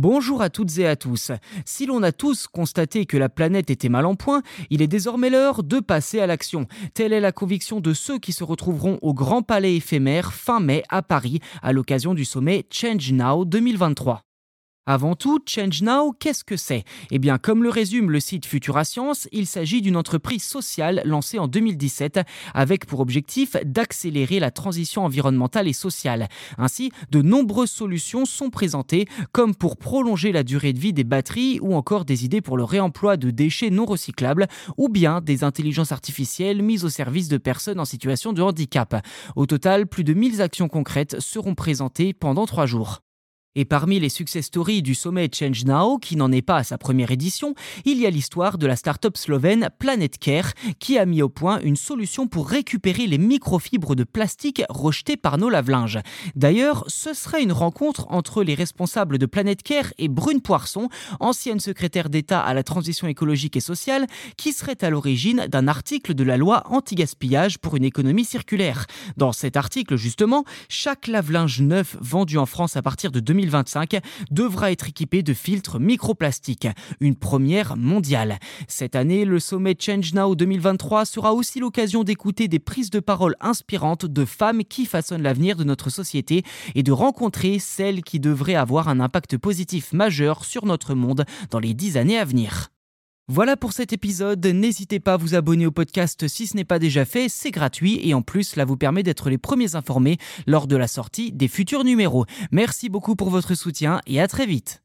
Bonjour à toutes et à tous. Si l'on a tous constaté que la planète était mal en point, il est désormais l'heure de passer à l'action. Telle est la conviction de ceux qui se retrouveront au Grand Palais éphémère fin mai à Paris à l'occasion du sommet Change Now 2023. Avant tout, Change Now, qu'est-ce que c'est? Eh bien, comme le résume le site Futura Science, il s'agit d'une entreprise sociale lancée en 2017 avec pour objectif d'accélérer la transition environnementale et sociale. Ainsi, de nombreuses solutions sont présentées, comme pour prolonger la durée de vie des batteries ou encore des idées pour le réemploi de déchets non recyclables ou bien des intelligences artificielles mises au service de personnes en situation de handicap. Au total, plus de 1000 actions concrètes seront présentées pendant trois jours. Et parmi les success stories du sommet Change Now, qui n'en est pas à sa première édition, il y a l'histoire de la start-up slovène Planet Care, qui a mis au point une solution pour récupérer les microfibres de plastique rejetées par nos lave-linges. D'ailleurs, ce serait une rencontre entre les responsables de Planet Care et Brune Poisson, ancienne secrétaire d'État à la transition écologique et sociale, qui serait à l'origine d'un article de la loi anti-gaspillage pour une économie circulaire. Dans cet article, justement, chaque lave-linge neuf vendu en France à partir de 2020 2025 devra être équipé de filtres microplastiques, une première mondiale. Cette année, le sommet Change Now 2023 sera aussi l'occasion d'écouter des prises de parole inspirantes de femmes qui façonnent l'avenir de notre société et de rencontrer celles qui devraient avoir un impact positif majeur sur notre monde dans les dix années à venir. Voilà pour cet épisode, n'hésitez pas à vous abonner au podcast si ce n'est pas déjà fait, c'est gratuit et en plus cela vous permet d'être les premiers informés lors de la sortie des futurs numéros. Merci beaucoup pour votre soutien et à très vite.